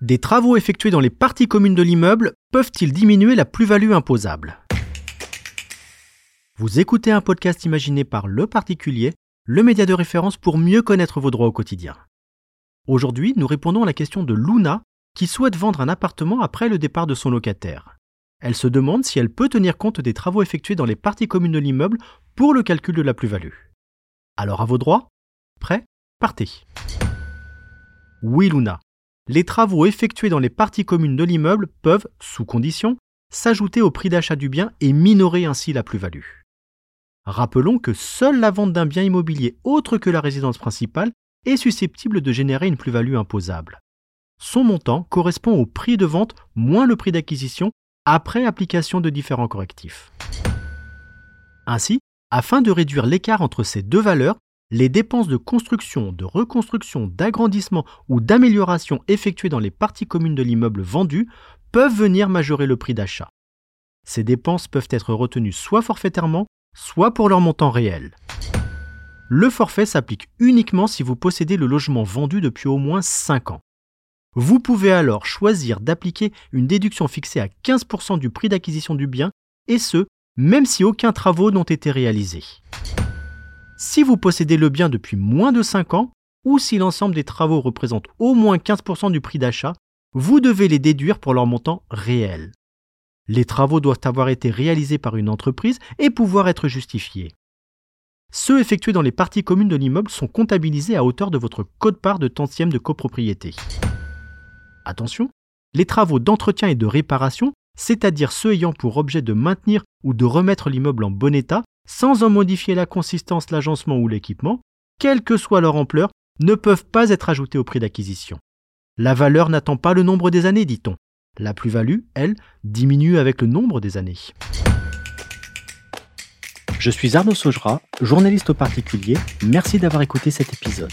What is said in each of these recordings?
Des travaux effectués dans les parties communes de l'immeuble peuvent-ils diminuer la plus-value imposable? Vous écoutez un podcast imaginé par Le Particulier, le média de référence pour mieux connaître vos droits au quotidien. Aujourd'hui, nous répondons à la question de Luna, qui souhaite vendre un appartement après le départ de son locataire. Elle se demande si elle peut tenir compte des travaux effectués dans les parties communes de l'immeuble pour le calcul de la plus-value. Alors à vos droits Prêt Partez Oui Luna, les travaux effectués dans les parties communes de l'immeuble peuvent, sous condition, s'ajouter au prix d'achat du bien et minorer ainsi la plus-value. Rappelons que seule la vente d'un bien immobilier autre que la résidence principale est susceptible de générer une plus-value imposable. Son montant correspond au prix de vente moins le prix d'acquisition après application de différents correctifs. Ainsi, afin de réduire l'écart entre ces deux valeurs, les dépenses de construction, de reconstruction, d'agrandissement ou d'amélioration effectuées dans les parties communes de l'immeuble vendu peuvent venir majorer le prix d'achat. Ces dépenses peuvent être retenues soit forfaitairement, soit pour leur montant réel. Le forfait s'applique uniquement si vous possédez le logement vendu depuis au moins 5 ans. Vous pouvez alors choisir d'appliquer une déduction fixée à 15% du prix d'acquisition du bien, et ce, même si aucun travaux n'ont été réalisés. Si vous possédez le bien depuis moins de 5 ans, ou si l'ensemble des travaux représente au moins 15% du prix d'achat, vous devez les déduire pour leur montant réel. Les travaux doivent avoir été réalisés par une entreprise et pouvoir être justifiés. Ceux effectués dans les parties communes de l'immeuble sont comptabilisés à hauteur de votre code-part de tantième de copropriété. Attention, les travaux d'entretien et de réparation, c'est-à-dire ceux ayant pour objet de maintenir ou de remettre l'immeuble en bon état, sans en modifier la consistance, l'agencement ou l'équipement, quelle que soit leur ampleur, ne peuvent pas être ajoutés au prix d'acquisition. La valeur n'attend pas le nombre des années, dit-on. La plus-value, elle, diminue avec le nombre des années. Je suis Arnaud Saugera, journaliste au particulier. Merci d'avoir écouté cet épisode.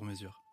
sur mesure.